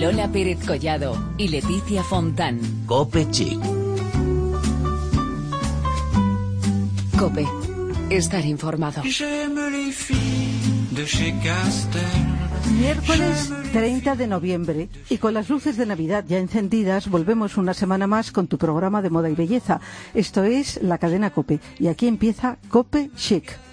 Lola Pérez Collado y Leticia Fontán. Cope Chic. Cope. Estar informado. Miércoles 30 de noviembre y con las luces de Navidad ya encendidas volvemos una semana más con tu programa de moda y belleza. Esto es la cadena Cope y aquí empieza Cope Chic.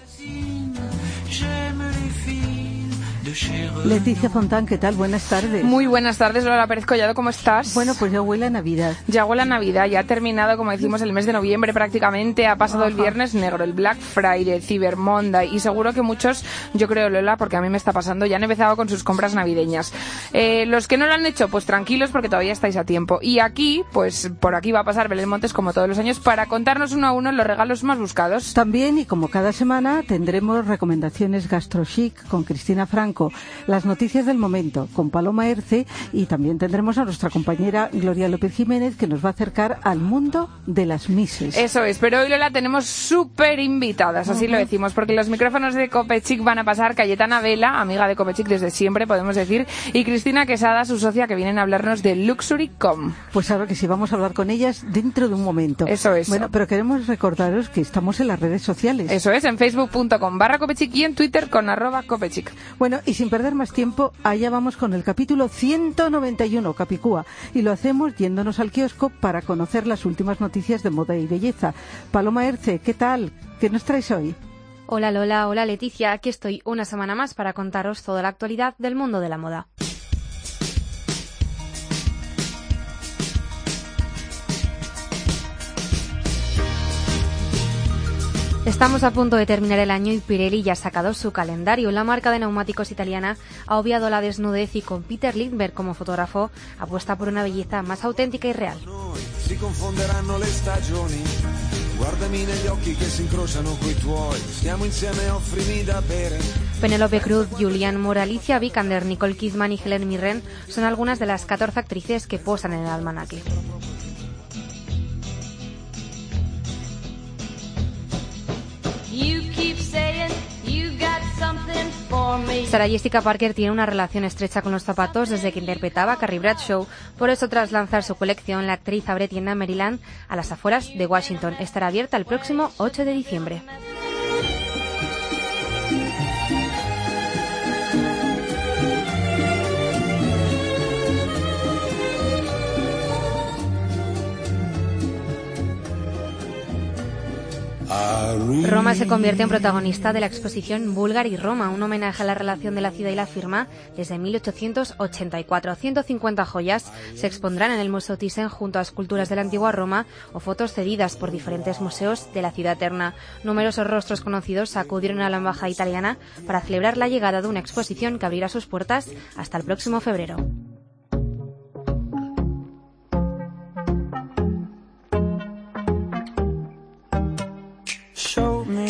Leticia Fontán, ¿qué tal? Buenas tardes. Muy buenas tardes, Lola Pérez Collado, ¿cómo estás? Bueno, pues ya huele a Navidad. Ya huele a Navidad, ya ha terminado, como decimos, el mes de noviembre prácticamente, ha pasado el viernes negro, el Black Friday, Cyber Monday, y seguro que muchos, yo creo, Lola, porque a mí me está pasando, ya han empezado con sus compras navideñas. Eh, los que no lo han hecho, pues tranquilos, porque todavía estáis a tiempo. Y aquí, pues por aquí va a pasar Belén Montes, como todos los años, para contarnos uno a uno los regalos más buscados. También, y como cada semana, tendremos recomendaciones GastroChic con Cristina Franco, las noticias del momento con Paloma Erce y también tendremos a nuestra compañera Gloria López Jiménez que nos va a acercar al mundo de las mises. Eso es, pero hoy Lola tenemos súper invitadas, así lo decimos, porque los micrófonos de Copechic van a pasar Cayetana Vela, amiga de Copechic desde siempre, podemos decir, y Cristina Quesada, su socia, que vienen a hablarnos de Luxury.com. Pues ahora que sí, vamos a hablar con ellas dentro de un momento. Eso es. Bueno, pero queremos recordaros que estamos en las redes sociales. Eso es, en facebook.com barra Copechic y en Twitter con arroba Copechic. Bueno, y sin perder más tiempo, allá vamos con el capítulo 191, Capicúa, y lo hacemos yéndonos al kiosco para conocer las últimas noticias de moda y belleza. Paloma Erce, ¿qué tal? ¿Qué nos traes hoy? Hola Lola, hola Leticia, aquí estoy una semana más para contaros toda la actualidad del mundo de la moda. Estamos a punto de terminar el año y Pirelli ya ha sacado su calendario. La marca de neumáticos italiana ha obviado la desnudez y con Peter Lindbergh como fotógrafo apuesta por una belleza más auténtica y real. Penélope Cruz, Julian Moore, Alicia Vikander, Nicole Kidman y Helen Mirren son algunas de las 14 actrices que posan en el almanaque. Sarah Jessica Parker tiene una relación estrecha con los zapatos desde que interpretaba a Carrie Bradshaw. Por eso, tras lanzar su colección, la actriz abre tienda en Maryland, a las afueras de Washington. Estará abierta el próximo 8 de diciembre. Roma se convierte en protagonista de la exposición Bulgari Roma, un homenaje a la relación de la ciudad y la firma desde 1884. 150 joyas se expondrán en el Museo Thyssen junto a esculturas de la antigua Roma o fotos cedidas por diferentes museos de la ciudad eterna. Numerosos rostros conocidos acudieron a la embajada italiana para celebrar la llegada de una exposición que abrirá sus puertas hasta el próximo febrero.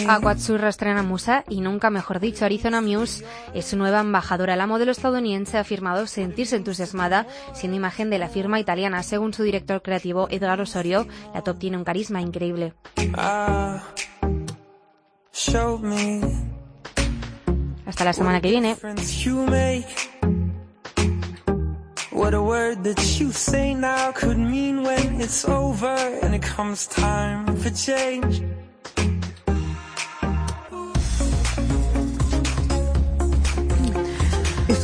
Aquatsur estrena Musa y nunca mejor dicho, Arizona Muse es su nueva embajadora. La modelo estadounidense ha afirmado sentirse entusiasmada siendo imagen de la firma italiana. Según su director creativo Edgar Osorio, la top tiene un carisma increíble. Hasta la semana que viene.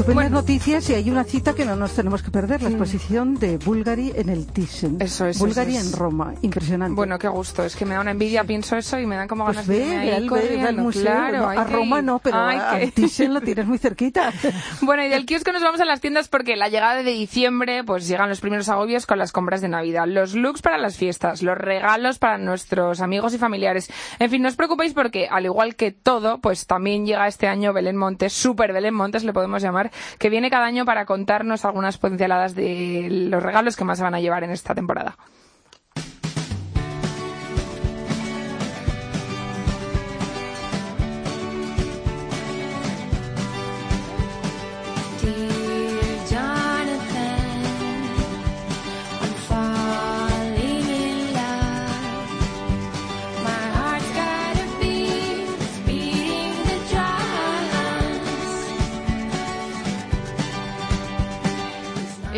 Estupendas noticias y hay una cita que no nos tenemos que perder, la exposición de Bulgari en el Thyssen. Eso es. Bulgari eso es. en Roma, impresionante. Bueno, qué gusto, es que me da una envidia, pienso eso y me dan como pues ganas ve, de irme ahí ve al, ve corriendo. al museo, claro, no, a Roma ir. no, pero al Thyssen lo tienes muy cerquita. Bueno, y del kiosco nos vamos a las tiendas porque la llegada de diciembre, pues llegan los primeros agobios con las compras de Navidad, los looks para las fiestas, los regalos para nuestros amigos y familiares. En fin, no os preocupéis porque, al igual que todo, pues también llega este año Belén Montes, Super Belén Montes le podemos llamar, que viene cada año para contarnos algunas pinceladas de los regalos que más se van a llevar en esta temporada.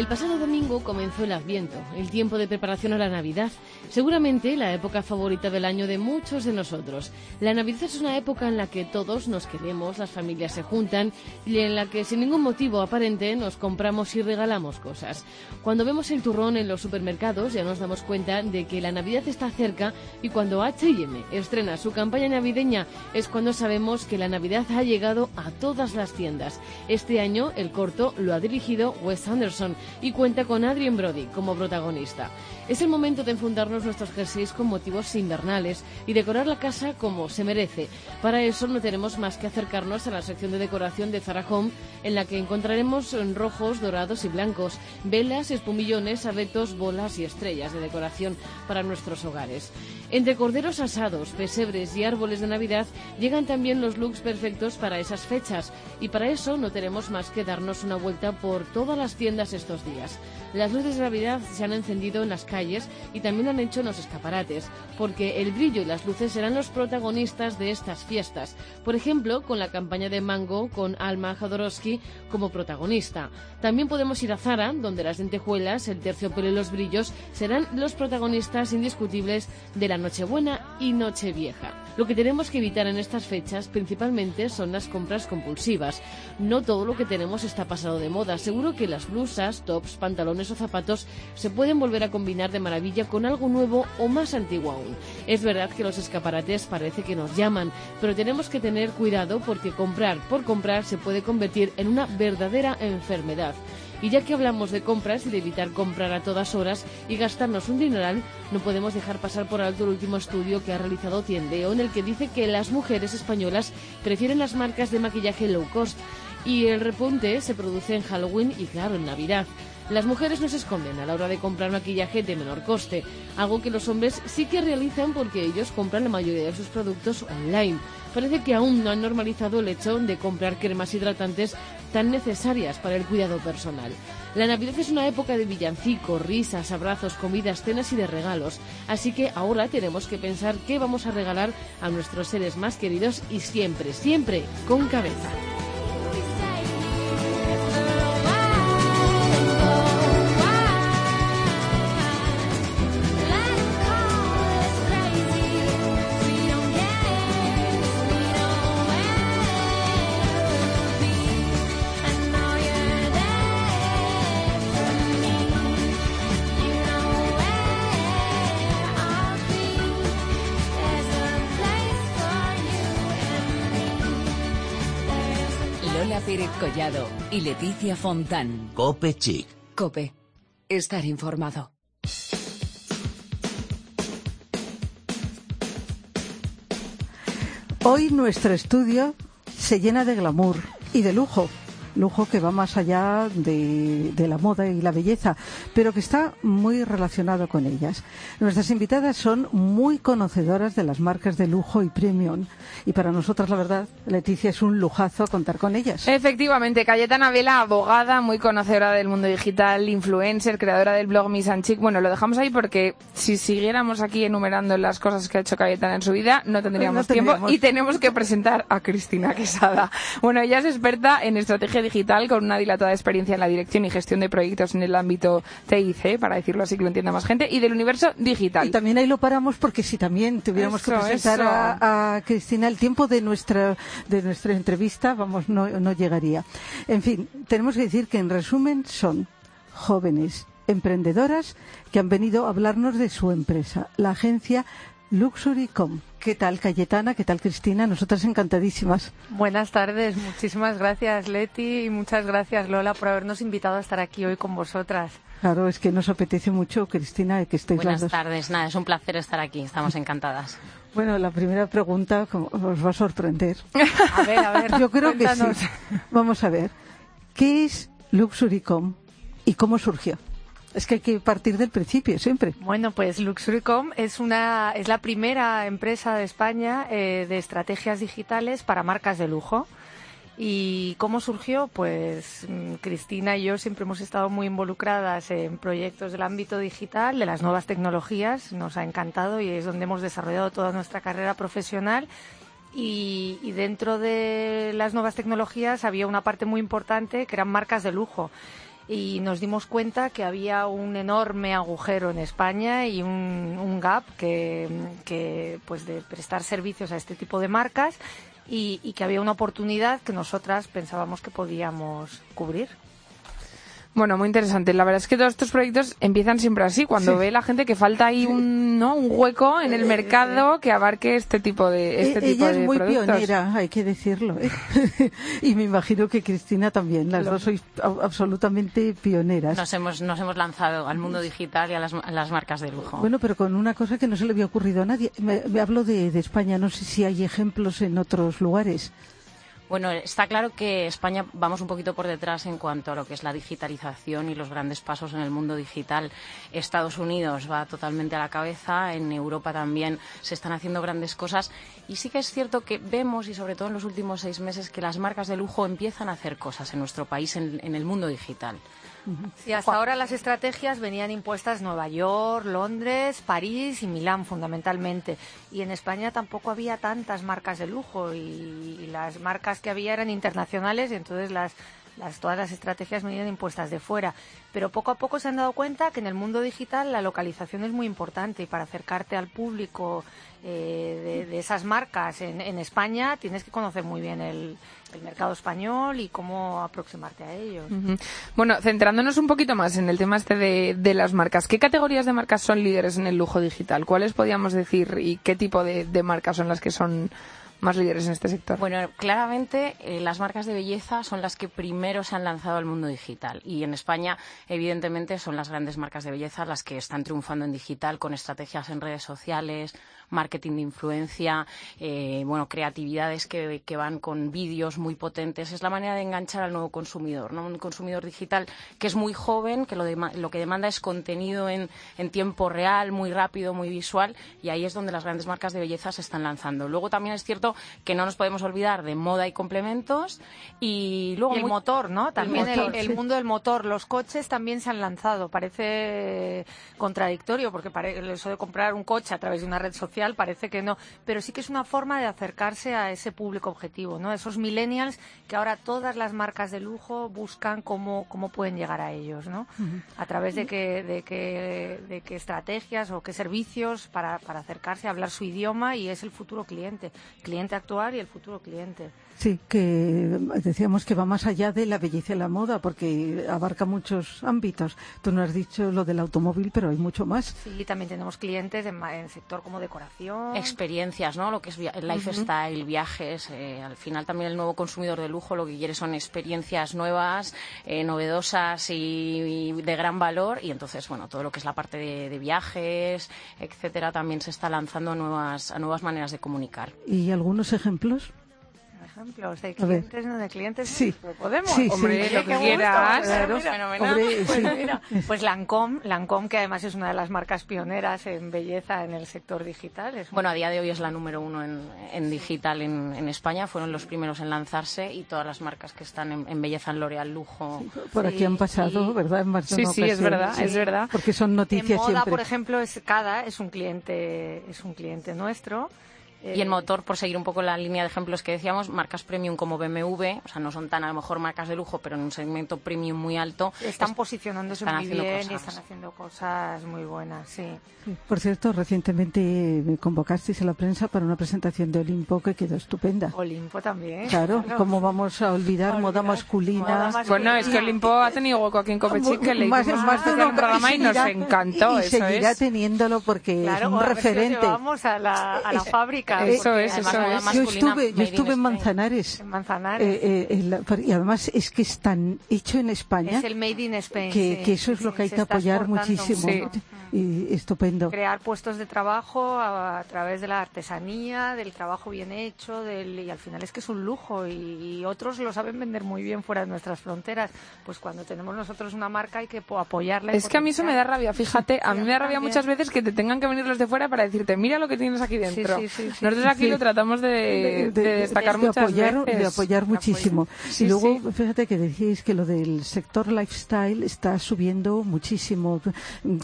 El pasado domingo comenzó el Adviento, el tiempo de preparación a la Navidad, seguramente la época favorita del año de muchos de nosotros. La Navidad es una época en la que todos nos queremos, las familias se juntan y en la que sin ningún motivo aparente nos compramos y regalamos cosas. Cuando vemos el turrón en los supermercados ya nos damos cuenta de que la Navidad está cerca y cuando H&M estrena su campaña navideña es cuando sabemos que la Navidad ha llegado a todas las tiendas. Este año el corto lo ha dirigido Wes Anderson y cuenta con Adrien Brody como protagonista. Es el momento de enfundarnos nuestros jerseys con motivos invernales y decorar la casa como se merece. Para eso no tenemos más que acercarnos a la sección de decoración de Zara Home, en la que encontraremos rojos, dorados y blancos, velas, espumillones, abetos, bolas y estrellas de decoración para nuestros hogares. Entre corderos asados, pesebres y árboles de Navidad llegan también los looks perfectos para esas fechas y para eso no tenemos más que darnos una vuelta por todas las tiendas estos días. Las luces de Navidad se han encendido en las calles y también han hecho en los escaparates, porque el brillo y las luces serán los protagonistas de estas fiestas. Por ejemplo, con la campaña de Mango con Alma Jodorowsky como protagonista. También podemos ir a Zara, donde las lentejuelas, el terciopelo y los brillos serán los protagonistas indiscutibles de la Nochebuena y Nochevieja. Lo que tenemos que evitar en estas fechas principalmente son las compras compulsivas. No todo lo que tenemos está pasado de moda. Seguro que las blusas, tops, pantalones o zapatos se pueden volver a combinar de maravilla con algo nuevo o más antiguo aún. Es verdad que los escaparates parece que nos llaman, pero tenemos que tener cuidado porque comprar por comprar se puede convertir en una verdadera enfermedad. Y ya que hablamos de compras y de evitar comprar a todas horas y gastarnos un dineral, no podemos dejar pasar por alto el último estudio que ha realizado Tiendeo, en el que dice que las mujeres españolas prefieren las marcas de maquillaje low cost y el repunte se produce en Halloween y claro, en Navidad. Las mujeres no se esconden a la hora de comprar maquillaje de menor coste, algo que los hombres sí que realizan porque ellos compran la mayoría de sus productos online. Parece que aún no han normalizado el hecho de comprar cremas hidratantes tan necesarias para el cuidado personal. La Navidad es una época de villancicos, risas, abrazos, comidas, cenas y de regalos, así que ahora tenemos que pensar qué vamos a regalar a nuestros seres más queridos y siempre, siempre con cabeza. Y Leticia Fontán. Cope Chic. Cope. Estar informado. Hoy nuestro estudio se llena de glamour y de lujo. Lujo que va más allá de, de, la moda y la belleza, pero que está muy relacionado con ellas. Nuestras invitadas son muy conocedoras de las marcas de lujo y premium. Y para nosotras, la verdad, Leticia, es un lujazo contar con ellas. Efectivamente, Cayetana Vela, abogada, muy conocedora del mundo digital, influencer, creadora del blog Miss and Chic. Bueno, lo dejamos ahí porque si siguiéramos aquí enumerando las cosas que ha hecho Cayetana en su vida, no tendríamos, No tendríamos. tiempo y tenemos que presentar a Cristina Quesada. Bueno, ella es experta en estrategia digital con una dilatada experiencia en la dirección y gestión de proyectos en el ámbito TIC, para decirlo así que lo entienda más gente, y del universo digital. Y también ahí lo paramos porque si también tuviéramos que presentar a, a Cristina, el tiempo de nuestra, de nuestra entrevista, vamos, no, no llegaría. En fin, tenemos que decir que en resumen son jóvenes emprendedoras que han venido a hablarnos de su empresa, la agencia Luxury.com. ¿Qué tal, Cayetana? ¿Qué tal, Cristina? Nosotras encantadísimas. Buenas tardes, muchísimas gracias Leti y muchas gracias Lola por habernos invitado a estar aquí hoy con vosotras. Claro, es que nos apetece mucho, Cristina, que estéis las Buenas dos. tardes, nada, es un placer estar aquí, estamos encantadas. Bueno, la primera pregunta como, os va a sorprender. A ver, a ver, Yo creo que sí. Vamos a ver. ¿Qué es Luxury.com y cómo surgió? Es que hay que partir del principio siempre. Bueno, pues Luxury.com es una es la primera empresa de España eh, de estrategias digitales para marcas de lujo. ¿Y cómo surgió? Pues mm, Cristina y yo siempre hemos estado muy involucradas en proyectos del ámbito digital, de las nuevas tecnologías. Nos ha encantado y es donde hemos desarrollado toda nuestra carrera profesional. Y dentro de las nuevas tecnologías había una parte muy importante que eran marcas de lujo. Y nos dimos cuenta que había un enorme agujero en España y un, un gap que, pues de prestar servicios a este tipo de marcas y que había una oportunidad que nosotras pensábamos que podíamos cubrir. Bueno, muy interesante. La verdad es que todos estos proyectos empiezan siempre así, cuando ve la gente que falta ahí un, ¿no? un hueco en el mercado que abarque este tipo de este tipo Ella de es muy productos. pionera, hay que decirlo. ¿eh? y me imagino que Cristina también. Las dos sois absolutamente pioneras. Nos hemos, nos hemos lanzado al mundo digital y a las, a las marcas de lujo. Bueno, pero con una cosa que no se le había ocurrido a nadie. Me, me hablo de, de España, no sé si hay ejemplos en otros lugares. Bueno, está claro que España vamos un poquito por detrás en cuanto a lo que es la digitalización y los grandes pasos en el mundo digital. Estados Unidos va totalmente a la cabeza, en Europa también se están haciendo grandes cosas y sí que es cierto que vemos, y sobre todo en los últimos seis meses, que las marcas de lujo empiezan a hacer cosas en nuestro país en, en el mundo digital. Sí, hasta ahora las estrategias venían impuestas Nueva York, Londres, París y Milán fundamentalmente. Y en España tampoco había tantas marcas de lujo y, y las marcas que había eran internacionales y entonces las, las, todas las estrategias venían impuestas de fuera. Pero poco a poco se han dado cuenta que en el mundo digital la localización es muy importante y para acercarte al público eh, de, de esas marcas en, en España tienes que conocer muy bien el, el mercado español y cómo aproximarte a ellos. Bueno, centrándonos un poquito más en el tema este de, de las marcas, ¿qué categorías de marcas son líderes en el lujo digital? ¿Cuáles podríamos decir y qué tipo de, de marcas son las que son más líderes en este sector? Bueno, claramente eh, las marcas de belleza son las que primero se han lanzado al mundo digital y en España, evidentemente, son las grandes marcas de belleza las que están triunfando en digital con estrategias en redes sociales, marketing de influencia, eh, bueno, creatividades que, que van con vídeos muy potentes. Es la manera de enganchar al nuevo consumidor, ¿no? Un consumidor digital que es muy joven, que lo, lo que demanda es contenido en, en tiempo real, muy rápido, muy visual y ahí es donde las grandes marcas de belleza se están lanzando. Luego también es cierto que no nos podemos olvidar de moda y complementos y luego Y el muy- motor, ¿no? También el, motor, el sí. mundo del motor. Los coches también se han lanzado. Parece contradictorio porque pare- eso de comprar un coche a través de una red social parece que no. Pero sí que es una forma de acercarse a ese público objetivo, ¿no? Esos millennials que ahora todas las marcas de lujo buscan cómo, cómo pueden llegar a ellos, ¿no? A través de qué, de qué, de qué estrategias o qué servicios para, para acercarse a hablar su idioma y es el futuro cliente. Cliente actual y el futuro cliente. Sí, que decíamos que va más allá de la belleza y la moda, porque abarca muchos ámbitos. Tú no has dicho lo del automóvil, pero hay mucho más. Sí, también tenemos clientes en, ma- en sector como decoración. experiencias, ¿no? Lo que es el lifestyle, viajes. eh, al final también el nuevo consumidor de lujo lo que quiere son experiencias nuevas, eh, novedosas y, y de gran valor. Y entonces, bueno, todo lo que es la parte de, de viajes, etcétera, también se está lanzando a nuevas, a nuevas maneras de comunicar. ¿Y algunos ejemplos? Ejemplos de clientes, no de clientes. Sí. Pues podemos. Sí, sí. Hombre, lo Qué que quieras. claro. Fenomenal. Hombre, Pues, sí. mira, pues Lancome, Lancome, que además es una de las marcas pioneras en belleza en el sector digital. Es Bueno, a día de hoy es la número uno en, en digital en, en España. Fueron los primeros en lanzarse y todas las marcas que están en, en belleza, en L'Oreal, Lujo. Por aquí han pasado, ¿verdad? En más de Sí, sí, es verdad, es verdad. Porque son en noticias moda, siempre. por ejemplo, es Cada, es un cliente, es un cliente nuestro. Y Eh, motor, por seguir un poco la línea de ejemplos que decíamos, marcas premium como BMW, o sea, no son tan a lo mejor marcas de lujo, pero en un segmento premium muy alto. están es- posicionándose están muy bien y están haciendo cosas muy buenas, sí. Por cierto, recientemente me convocasteis a la prensa para una presentación de Olimpo que quedó estupenda. Olimpo también. Claro, ¿cómo vamos a olvidar moda Olvidar. masculina? Moda masculina. Bueno, es que Olimpo ha tenido hueco aquí en Copechic que le Más- más de un una- programa y nos seguirá- encantó, y eso seguirá es. teniéndolo porque Claro, es un os referente. llevamos a la, a la Es- fábrica. eso es, eso es. Yo estuve, yo estuve en Spain. Manzanares. En Manzanares. eh, eh, en la- y además es que es tan hecho en España es el Made in Spain. que, sí, que eso es sí, lo que hay que apoyar muchísimo. Y estupendo. Crear puestos de trabajo a, a través de la artesanía, del trabajo bien hecho, del, y al final es que es un lujo y, y otros lo saben vender muy bien fuera de nuestras fronteras. Pues cuando tenemos nosotros una marca hay que po- apoyarla. Es que a mí eso me da rabia, fíjate, a mí me da rabia muchas veces que te tengan que venir los de fuera para decirte, mira lo que tienes aquí dentro. sí, sí, sí. Nosotros aquí Sí. lo tratamos de, de destacar de muchas apoyar, veces. de apoyar muchísimo. Sí, y luego, sí. fíjate que decíais que lo del sector lifestyle está subiendo muchísimo,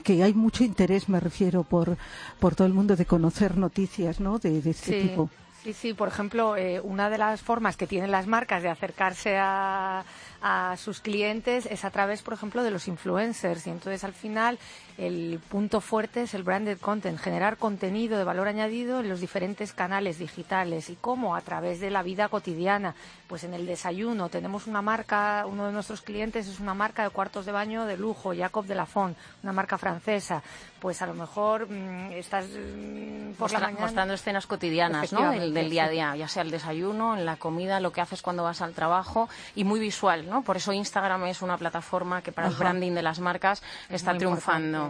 que hay mucho interés, me refiero, por, por todo el mundo de conocer noticias ¿no? de, este tipo. Sí, sí, por ejemplo, eh, una de las formas que tienen las marcas de acercarse a, a sus clientes es a través, por ejemplo, de los influencers. Y entonces, al final, el punto fuerte es el branded content, generar contenido de valor añadido en los diferentes canales digitales. ¿Y cómo? A través de la vida cotidiana. Pues en el desayuno tenemos una marca, uno de nuestros clientes es una marca de cuartos de baño de lujo, Jacob de la Font, una marca francesa. Pues a lo mejor mm, estás mm, por la Mostra- mañana... mostrando escenas cotidianas, ¿no? Del, día a día, ya sea el desayuno, en la comida, lo que haces cuando vas al trabajo y muy visual, ¿no? Por eso Instagram es una plataforma que para el branding de las marcas está muy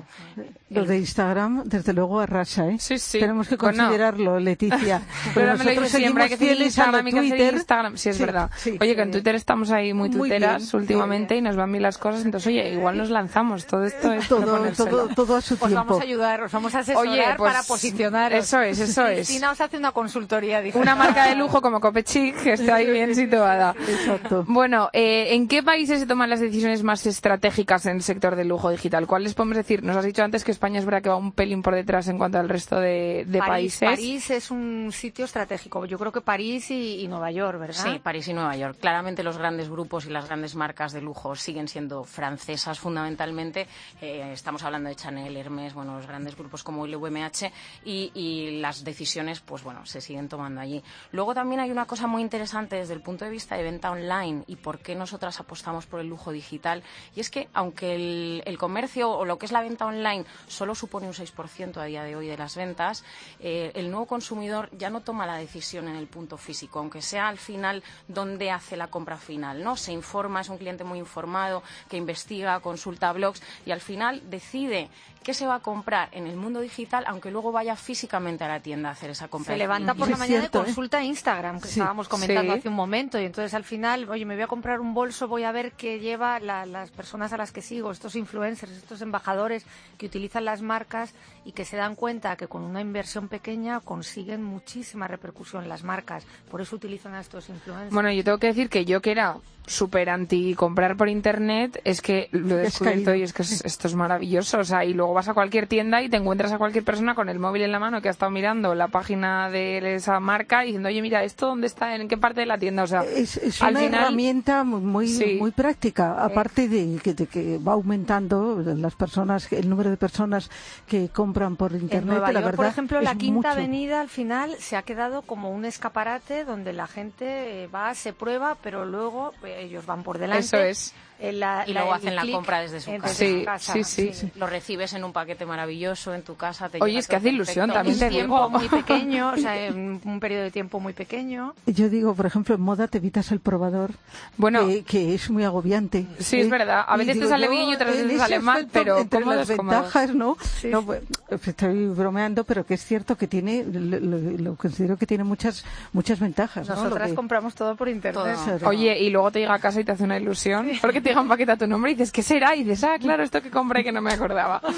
Lo de Instagram, desde luego, arrasa, ¿eh? Sí, sí. Tenemos que Bueno. considerarlo, Leticia. Pero me lo nosotros dice siempre, hay que seguimos seguir fieles a lo Instagram, hay que seguir Twitter. Instagram. Sí, es Sí, verdad. sí, oye, que en. Twitter estamos ahí muy bien, últimamente y nos van bien las cosas. Entonces, oye, igual nos lanzamos. Todo esto es Todo, todo, todo a su Os tiempo. vamos a ayudar, os vamos a asesorar Oye, pues, para posicionaros. eso es, eso es. Cristina os hace una consultoría digital. Una marca de lujo como Copechic que está ahí bien situada. Exacto. Bueno, eh, ¿en qué países se toman las decisiones más estratégicas en el sector del lujo digital? ¿Cuáles podemos decir? Nos has dicho antes que España es verdad que va un pelín por detrás en cuanto al resto de, de París, países. París es un sitio estratégico. Yo creo que París y, y Nueva York, ¿verdad? Sí, París y Nueva York. Claramente los grandes grupos y las grandes marcas de lujo siguen siendo francesas fundamentalmente. Eh, estamos hablando de Chanel, Hermès, bueno, los grandes grupos como LVMH y, y las decisiones, pues bueno, se siguen tomando allí. Luego también hay una cosa muy interesante desde el punto de vista de venta online y por qué nosotras apostamos por el lujo digital. Y es que aunque el, el comercio o lo que es la venta online solo supone un 6% a día de hoy de las ventas, eh, el nuevo consumidor ya no toma la decisión en el punto físico, aunque sea al final donde hace la compra final, ¿no? Se informa, es un cliente muy informado, que investiga, consulta blogs y al final decide qué se va a comprar en el mundo digital, aunque luego vaya físicamente a la tienda a hacer esa compra. Se levanta por la mañana cierto, y ¿eh? consulta Instagram, que Sí. estábamos comentando Sí. hace un momento. Y entonces al final, oye, me voy a comprar un bolso, voy a ver qué lleva la- las personas a las que sigo, estos influencers, estos embajadores que utilizan las marcas y que se dan cuenta que con una inversión pequeña consiguen muchísima repercusión las marcas. Por eso utilizan a estos influencers. Bueno, yo tengo que decir que yo que era súper anti comprar por internet, es que lo he descubierto y es que es- esto es maravilloso. O sea, y luego vas a cualquier tienda y te encuentras a cualquier persona con el móvil en la mano que ha estado mirando la página de esa marca y diciendo, oye, mira, ¿esto dónde está? ¿En qué parte de la tienda? O sea, Es, es al una final- herramienta muy muy, Sí. muy práctica, aparte de que, de que va aumentando las personas, el número de personas que compran por En internet. Nueva la York, por ejemplo, es la Quinta mucho. Avenida al final se ha quedado como un escaparate donde la gente eh, va, se prueba, pero luego eh, ellos van por delante. Eso es. Eh, la- Y la- luego hacen la compra desde su casa. Sí, casa, sí, sí. Lo recibes en un paquete maravilloso en tu casa. Te Oye, es que hace ilusión, perfecto. también un te tiempo digo. muy pequeño, o sea, en un periodo de tiempo muy pequeño. Yo digo, por ejemplo, en moda te evitas el probador, Bueno, que, que es muy agobiante. Sí, es verdad. A veces te digo sale yo, bien y otras en veces sale mal, pero las ventajas, ¿no? no pues, estoy bromeando, pero que es cierto que tiene, lo, lo- considero que tiene muchas muchas ventajas. Nosotras que- compramos todo por internet. Todo. Oye, y luego te llega a casa y te hace una ilusión, porque te llega un paquete a tu nombre y dices, ¿qué será? Y dices, ah, claro, esto que compré que no me acordaba.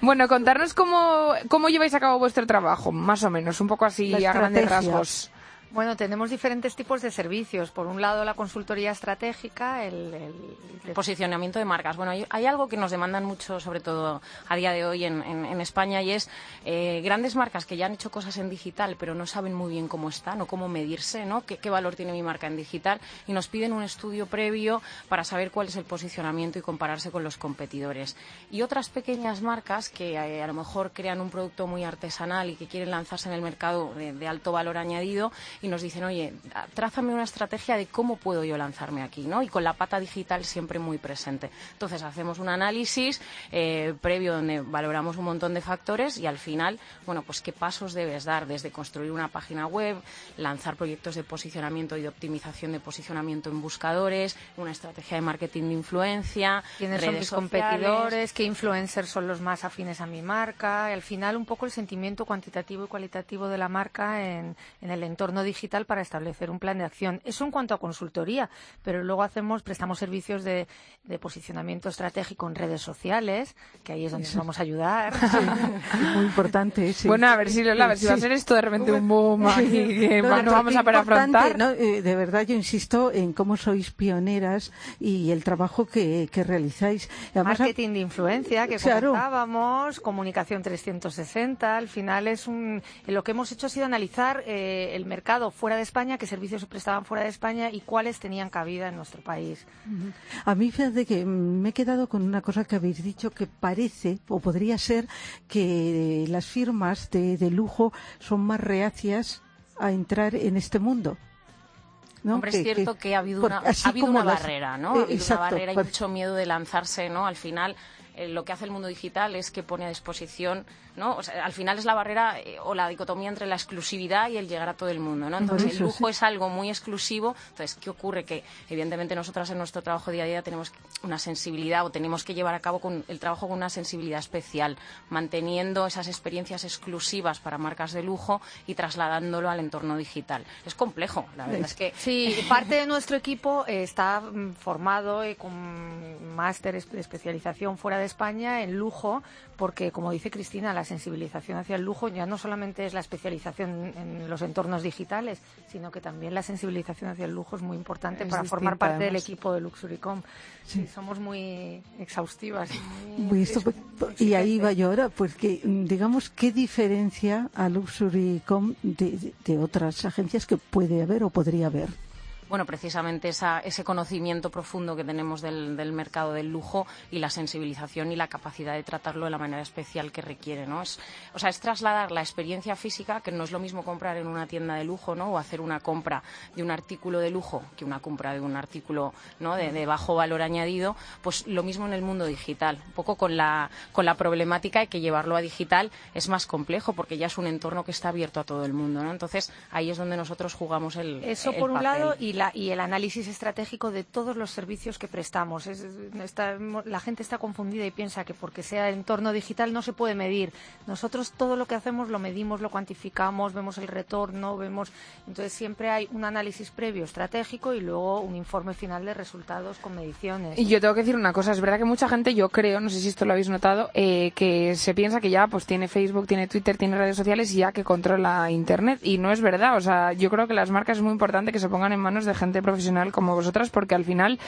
Bueno, contarnos cómo, cómo lleváis a cabo vuestro trabajo, más o menos, un poco así La a grandes rasgos. Bueno, tenemos diferentes tipos de servicios. Por un lado, la consultoría estratégica, el, Posicionamiento de marcas. Bueno, hay, algo que nos demandan mucho, sobre todo a día de hoy en, España, y es eh, grandes marcas que ya han hecho cosas en digital, pero no saben muy bien cómo están o cómo medirse, ¿no? ¿Qué, valor tiene mi marca en digital? Y nos piden un estudio previo para saber cuál es el posicionamiento y compararse con los competidores. Y otras pequeñas marcas que eh, a lo mejor crean un producto muy artesanal y que quieren lanzarse en el mercado de, alto valor añadido nos dicen, oye, trázame una estrategia de cómo puedo yo lanzarme aquí, ¿no? Y con la pata digital siempre muy presente. Entonces hacemos un análisis eh, previo donde valoramos un montón de factores y al final, bueno, pues qué pasos debes dar desde construir una página web, lanzar proyectos de posicionamiento y de optimización de posicionamiento en buscadores, una estrategia de marketing de influencia, quiénes son redes mis sociales. competidores, qué influencers son los más afines a mi marca, y al final un poco el sentimiento cuantitativo y cualitativo de la marca en, en el entorno digital para establecer un plan de acción. Eso en cuanto a consultoría, pero luego hacemos, prestamos servicios de, de posicionamiento estratégico en redes sociales, que ahí es donde nos vamos a ayudar. Muy importante, sí. Bueno, a ver si, Lola, a ver si va a ser esto de repente un boom aquí que No, vamos a afrontar. ¿no? Eh, de verdad, yo insisto en cómo sois pioneras y el trabajo que, que realizáis. Además, Marketing de influencia, que Claro. comentábamos, comunicación 360. Al final es un, lo que hemos hecho ha sido analizar eh, el mercado prestado fuera de España, qué servicios se prestaban fuera de España y cuáles tenían cabida en nuestro país. A mí, fíjate que me he quedado con una cosa que habéis dicho que parece o podría ser que las firmas de, de lujo son más reacias a entrar en este mundo. ¿no? Hombre, es cierto que, ha habido una, ha habido una barrera, ¿no? ha habido una barrera y mucho miedo de lanzarse, ¿no? Al final, eh, lo que hace el mundo digital es que pone a disposición ¿no? al final es la barrera eh, o la dicotomía entre la exclusividad y el llegar a todo el mundo, ¿no? Entonces, el lujo es algo muy exclusivo. Entonces, ¿qué ocurre? Que, evidentemente, nosotras en nuestro trabajo día a día tenemos una sensibilidad o tenemos que llevar a cabo con el trabajo con una sensibilidad especial, manteniendo esas experiencias exclusivas para marcas de lujo y trasladándolo al entorno digital. Es complejo, la verdad es que... Sí, parte de nuestro equipo está mm, formado y con máster de especialización fuera de España en lujo, porque, como dice Cristina, sensibilización hacia el lujo ya no solamente es la especialización en los entornos digitales, sino que también la sensibilización hacia el lujo es muy importante para formar parte del equipo de Luxurycom. Sí. somos muy exhaustivas. y ahí va yo ahora, pues que, digamos, ¿qué diferencia a Luxurycom de otras agencias que puede haber o podría haber? Bueno, precisamente ese conocimiento profundo que tenemos del, mercado del lujo y la sensibilización y la capacidad de tratarlo de la manera especial que requiere, ¿no? Es, o sea, es trasladar la experiencia física, que no es lo mismo comprar en una tienda de lujo, ¿no? O hacer una compra de un artículo de lujo que una compra de un artículo, ¿no? De, bajo valor añadido, pues lo mismo en el mundo digital. Un poco con la, con la problemática de que llevarlo a digital es más complejo porque ya es un entorno que está abierto a todo el mundo, ¿no? Entonces, ahí es donde nosotros jugamos el Eso por un lado y y, el análisis estratégico de todos los servicios que prestamos. la gente está confundida y piensa que porque sea entorno digital no se puede medir. Nosotros todo lo que hacemos lo medimos, lo cuantificamos, vemos el retorno, vemos. Entonces siempre hay un análisis previo estratégico y luego un informe final de resultados con mediciones. Y yo tengo que decir una cosa, es verdad que mucha gente, yo creo, no sé si esto lo habéis notado, eh, que se piensa que ya pues tiene Facebook, tiene Twitter, tiene redes sociales y ya que controla Internet. Y no es verdad. O sea, yo creo que las marcas es muy importante que se pongan en manos de gente profesional como vosotras porque al final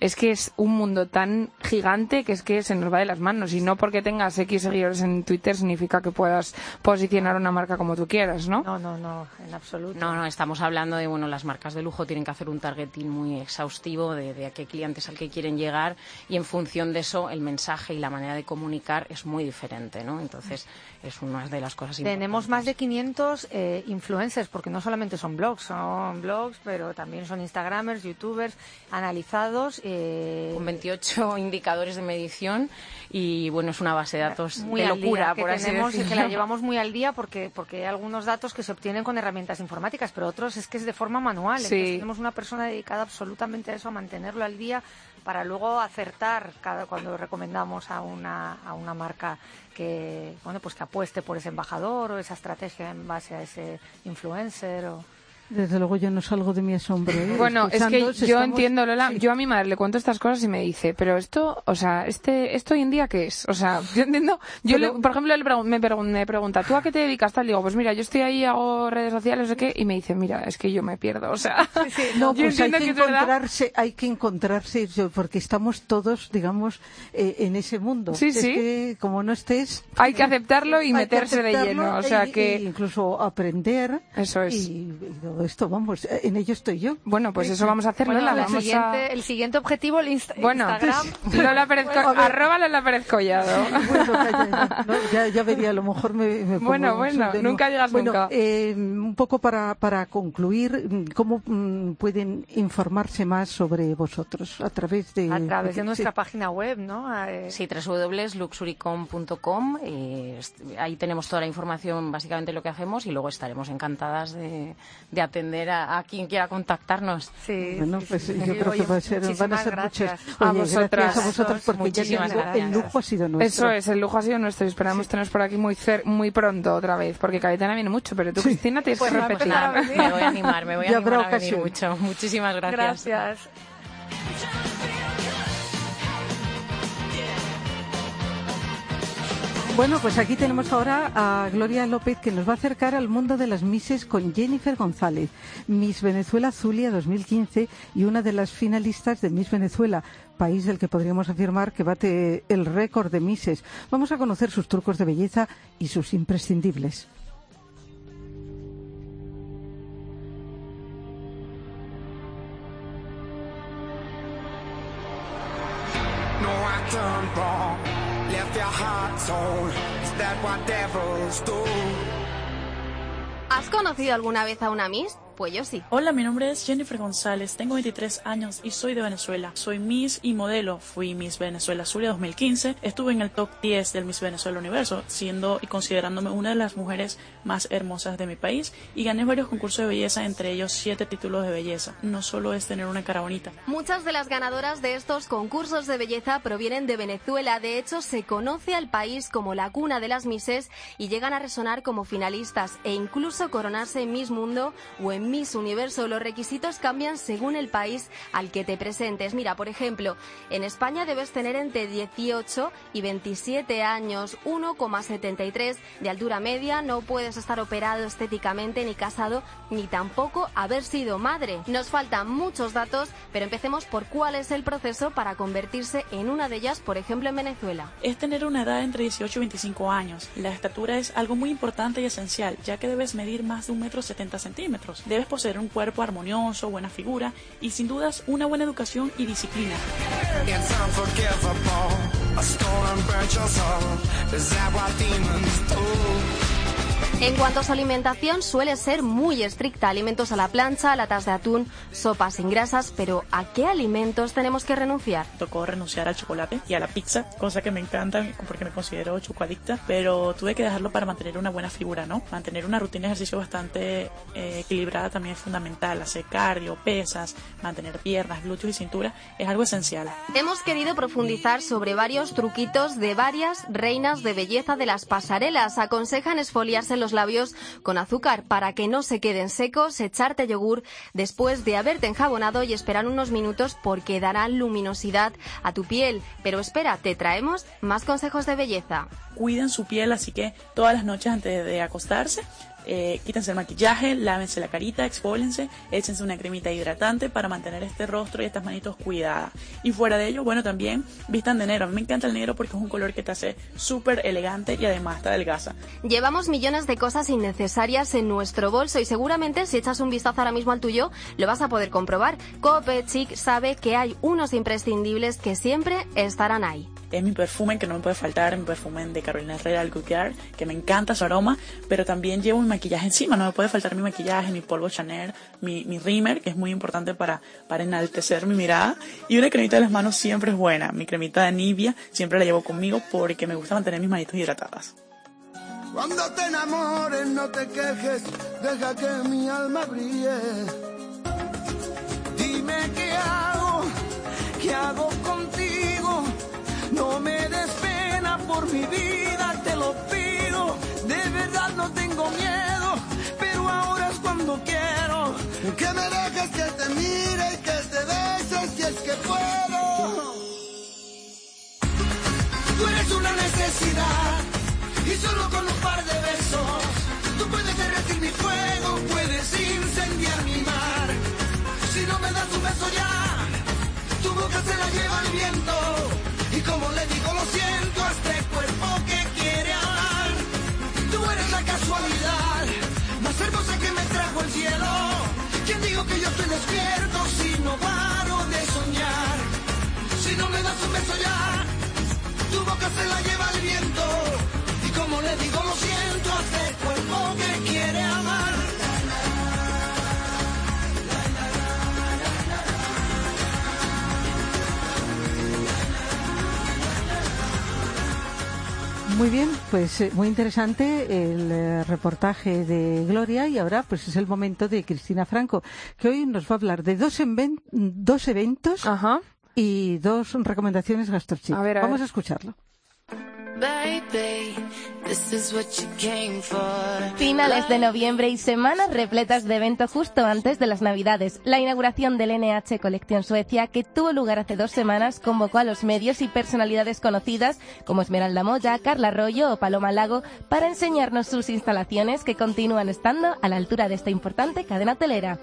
es que es un mundo tan gigante que es que se nos va de las manos y no porque tengas X seguidores en Twitter significa que puedas posicionar una marca como tú quieras, ¿no? No, no, no, en absoluto. No, no, estamos hablando de, bueno, las marcas de lujo tienen que hacer un targeting muy exhaustivo de, de a qué clientes al que quieren llegar y en función de eso el mensaje y la manera de comunicar es muy diferente, ¿no? Entonces es una de las cosas importantes. Tenemos más de 500 eh, influencers porque no solamente son blogs, son blogs, pero también son Instagramers, YouTubers analizados eh, con 28 indicadores de medición y bueno, es una base de datos muy de locura, por así tenemos, que la llevamos muy al día porque, porque hay algunos datos que se obtienen con herramientas informáticas, pero otros es que es de forma manual. tenemos una persona dedicada absolutamente a eso, a mantenerlo al día para luego acertar cada, cuando recomendamos a una, a una marca que bueno pues que apueste por ese embajador o esa estrategia en base a ese influencer o desde luego yo no salgo de mi asombro. ¿eh? Bueno, es que yo entiendo, Lola. Yo a mi madre le cuento estas cosas y me dice, pero esto, o sea, este, esto hoy en día qué es? O sea, yo entiendo. Yo, por ejemplo, me, me, pregunta, ¿tú a qué te dedicas? Tal, digo, pues mira, yo estoy ahí, hago redes sociales, o qué, y me dice, mira, es que yo me pierdo. O sea, no, pues hay que, encontrarse, hay que encontrarse, porque estamos todos, digamos, eh, en ese mundo. Sí, es sí. Que, como no estés. Hay que aceptarlo y meterse de lleno. O sea, que. incluso aprender. Eso es. Y, esto, vamos, eh, en ello estoy yo. Bueno, pues eso vamos a hacer, bueno, Lola. El, siguiente, el siguiente objetivo, el bueno, Instagram. Lola Pérez, arroba Lola Pérez Collado. Bueno, ya, ya, vería, a lo mejor me, me pongo Bueno, bueno, nunca digas bueno, nunca. Eh, un poco para, para concluir, ¿cómo mm, pueden informarse más sobre vosotros? A través de... A través de nuestra página web, ¿no? Eh, sí, www.luxuricom.com. Eh, ahí tenemos toda la información, básicamente lo que hacemos, y luego estaremos encantadas de, de atender a, quien quiera contactarnos. Sí, bueno, pues yo creo que va a ser, van a ser muchos. a vosotras. a vosotros porque ya el lujo ha sido nuestro. Eso es, el lujo ha sido nuestro y esperamos teneros por aquí muy muy pronto otra vez, porque Cayetana viene mucho, pero tú, Cristina, tienes pues que repetir. Me voy a animar, me voy a animar a venir mucho. Muchísimas gracias. Gracias. Bueno, pues aquí tenemos ahora a Gloria López que nos va a acercar al mundo de las Misses con Jennifer González, Miss Venezuela Zulia 2015 y una de las finalistas de Miss Venezuela, país del que podríamos afirmar que bate el récord de Misses. Vamos a conocer sus trucos de belleza y sus imprescindibles. No, ¿Has conocido alguna vez a una Miss? Pues yo sí. Hola, mi nombre es Jennifer González, tengo 23 años y soy de Venezuela. Soy Miss y modelo. Fui Miss Venezuela Zulia 2015. Estuve en el top 10 del Miss Venezuela Universo, siendo y considerándome una de las mujeres más hermosas de mi país y gané varios concursos de belleza, entre ellos 7 títulos de belleza. No solo es tener una cara bonita. Muchas de las ganadoras de estos concursos de belleza provienen de Venezuela. De hecho, se conoce al país como la cuna de las Misses y llegan a resonar como finalistas e incluso coronarse en Miss Mundo o en Miss Universo los requisitos cambian según el país al que te presentes. Mira, por ejemplo, en España debes tener entre 18 y 27 años, 1,73 de altura media, no puedes estar operado estéticamente ni casado, ni tampoco haber sido madre. Nos faltan muchos datos, pero empecemos por cuál es el proceso para convertirse en una de ellas, por ejemplo, en Venezuela. Es tener una edad entre 18 y 25 años. La estatura es algo muy importante y esencial, ya que debes medir más de un metro 70 centímetros. Debes poseer un cuerpo armonioso, buena figura y sin dudas una buena educación y disciplina. En cuanto a su alimentación, suele ser muy estricta. Alimentos a la plancha, latas de atún, sopas sin grasas, pero ¿a qué alimentos tenemos que renunciar? Tocó renunciar al chocolate y a la pizza, cosa que me encanta porque me considero chocoadicta, pero tuve que dejarlo para mantener una buena figura, ¿no? Mantener una rutina de ejercicio bastante eh, equilibrada también es fundamental. Hacer cardio, pesas, mantener piernas, glúteos y cintura es algo esencial. Hemos querido profundizar sobre varios truquitos de varias reinas de belleza de las pasarelas. Aconsejan esfoliarse los labios con azúcar para que no se queden secos, echarte yogur después de haberte enjabonado y esperar unos minutos porque darán luminosidad a tu piel. Pero espera, te traemos más consejos de belleza. Cuiden su piel, así que todas las noches antes de acostarse eh, quítense el maquillaje, lávense la carita, expólense, échense una cremita hidratante para mantener este rostro y estas manitos cuidadas. Y fuera de ello, bueno, también vistan de negro. Me encanta el negro porque es un color que te hace súper elegante y además te adelgaza. Llevamos millones de cosas innecesarias en nuestro bolso y seguramente si echas un vistazo ahora mismo al tuyo lo vas a poder comprobar. Cope Chic sabe que hay unos imprescindibles que siempre estarán ahí es mi perfume que no me puede faltar, mi perfume de Carolina Herrera, el Gucciar, que me encanta su aroma, pero también llevo mi maquillaje encima, no me puede faltar mi maquillaje, mi polvo Chanel, mi, mi que es muy importante para, para enaltecer mi mirada, y una cremita de las manos siempre es buena, mi cremita de Nivea siempre la llevo conmigo porque me gusta mantener mis manitos hidratadas. Cuando te enamores, no te quejes, deja que mi alma brille. Dime qué hago, qué hago contigo. No me des pena por mi vida, te lo pido. De verdad no tengo miedo, pero ahora es cuando quiero. Que me dejes que te mire y que te beses si es que puedo. Tú eres una necesidad y solo con un par de besos tú puedes derretir mi fuego, puedes incendiar mi mar. Si no me das un beso ya, tu boca se la lleva el viento. Como le digo, lo siento a este cuerpo que quiere amar. Tú eres la casualidad más hermosa que me trajo el cielo. ¿Quién digo que yo estoy despierto si no paro de soñar? Si no me das un beso ya, tu boca se la lleva el viento. Y como le digo, lo siento a este cuerpo que quiere amar. Muy bien, pues eh, muy interesante el eh, reportaje de Gloria y ahora pues es el momento de Cristina Franco, que hoy nos va a hablar de dos, dos eventos Ajá. y dos recomendaciones gastrochic. Vamos ver. a escucharlo. Finales de noviembre y semanas repletas de evento justo antes de las Navidades. La inauguración del NH Colección Suecia, que tuvo lugar hace dos semanas, convocó a los medios y personalidades conocidas como Esmeralda Moya, Carla Arroyo o Paloma Lago para enseñarnos sus instalaciones que continúan estando a la altura de esta importante cadena hotelera.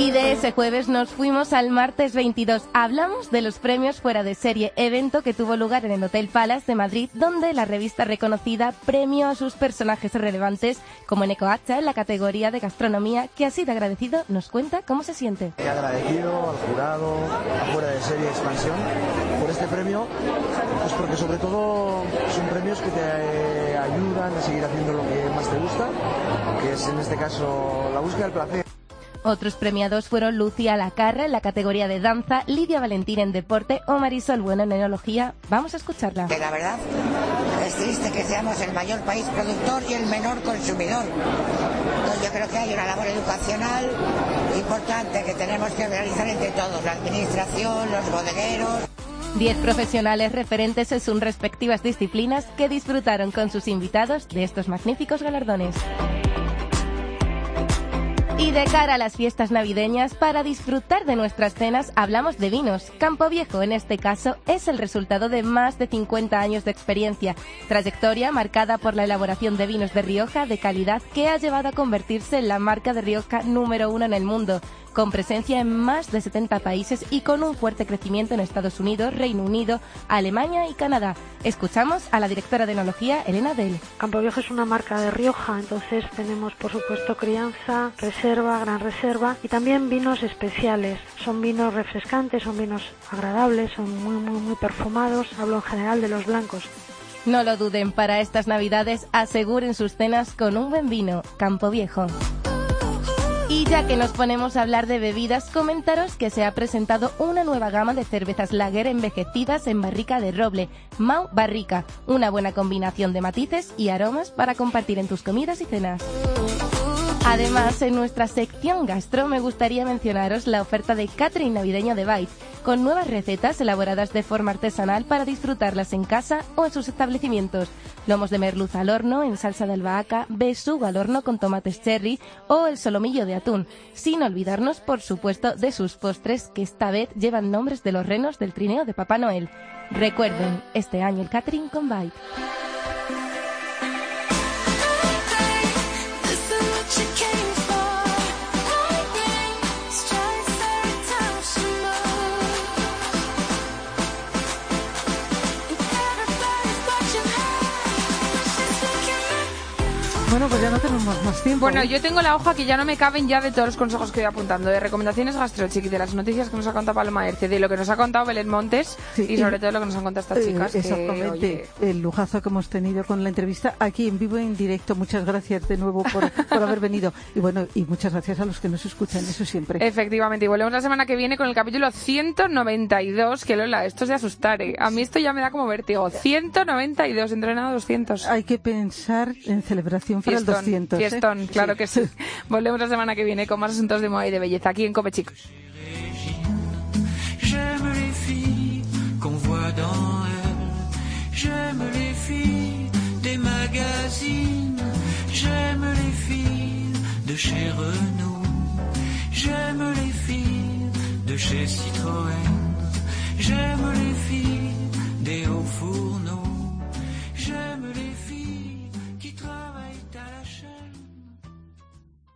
Y de ese jueves nos fuimos al martes 22. Hablamos de los premios fuera de serie, evento que tuvo lugar en el Hotel Palace de Madrid, donde la revista reconocida premió a sus personajes relevantes, como Neko Hacha en la categoría de gastronomía, que así de agradecido nos cuenta cómo se siente. Agradecido al jurado, a fuera de serie Expansión, por este premio, pues porque sobre todo son premios que te eh, ayudan a seguir haciendo lo que más te gusta, que es en este caso la búsqueda del placer. Otros premiados fueron Lucía Lacarra en la categoría de danza, Lidia Valentín en deporte o Marisol Bueno en enología. Vamos a escucharla. Que la verdad es triste que seamos el mayor país productor y el menor consumidor. Entonces yo creo que hay una labor educacional importante que tenemos que realizar entre todos, la administración, los bodegueros. Diez profesionales referentes en sus respectivas disciplinas que disfrutaron con sus invitados de estos magníficos galardones. Y de cara a las fiestas navideñas, para disfrutar de nuestras cenas, hablamos de vinos. Campo Viejo, en este caso, es el resultado de más de 50 años de experiencia, trayectoria marcada por la elaboración de vinos de Rioja de calidad que ha llevado a convertirse en la marca de Rioja número uno en el mundo, con presencia en más de 70 países y con un fuerte crecimiento en Estados Unidos, Reino Unido, Alemania y Canadá. Escuchamos a la directora de enología, Elena Del. Campo Viejo es una marca de Rioja, entonces tenemos por supuesto crianza, reserva, gran reserva y también vinos especiales. Son vinos refrescantes, son vinos agradables, son muy muy muy perfumados. Hablo en general de los blancos. No lo duden, para estas navidades aseguren sus cenas con un buen vino, Campo Viejo. Y ya que nos ponemos a hablar de bebidas, comentaros que se ha presentado una nueva gama de cervezas lager envejecidas en barrica de roble, Mau Barrica, una buena combinación de matices y aromas para compartir en tus comidas y cenas. Además, en nuestra sección gastro me gustaría mencionaros la oferta de catering navideño de Bite, con nuevas recetas elaboradas de forma artesanal para disfrutarlas en casa o en sus establecimientos. Lomos de merluza al horno en salsa de albahaca, besugo al horno con tomates cherry o el solomillo de atún, sin olvidarnos, por supuesto, de sus postres que esta vez llevan nombres de los renos del trineo de Papá Noel. Recuerden, este año el catering con Bite. Bueno, pues ya no tenemos más tiempo. Bueno, ¿eh? yo tengo la hoja que ya no me caben ya de todos los consejos que voy apuntando, de recomendaciones gastrochic, de las noticias que nos ha contado Paloma Erce, de lo que nos ha contado Belén Montes Sí, y sobre todo lo que nos han contado estas Eh, chicas. que, exactamente, oye, el lujazo que hemos tenido con la entrevista aquí en vivo y en directo. Muchas gracias de nuevo por, por haber venido. Y bueno, y muchas gracias a los que nos escuchan, eso siempre. Efectivamente, y volvemos la semana que viene con el capítulo 192, que Lola, esto es de asustar, ¿eh? A mí esto ya me da como vértigo. 192, entrenado 200. Hay que pensar en celebración Fiestón para el 200. Fiestón, ¿eh? claro sí. que sí. Volvemos la semana que viene con más asuntos de moda y de belleza aquí en Cope Chicos. J'aime les filles de chez Renault. J'aime les filles de chez Citroën. J'aime les filles des hauts fourneaux. J'aime les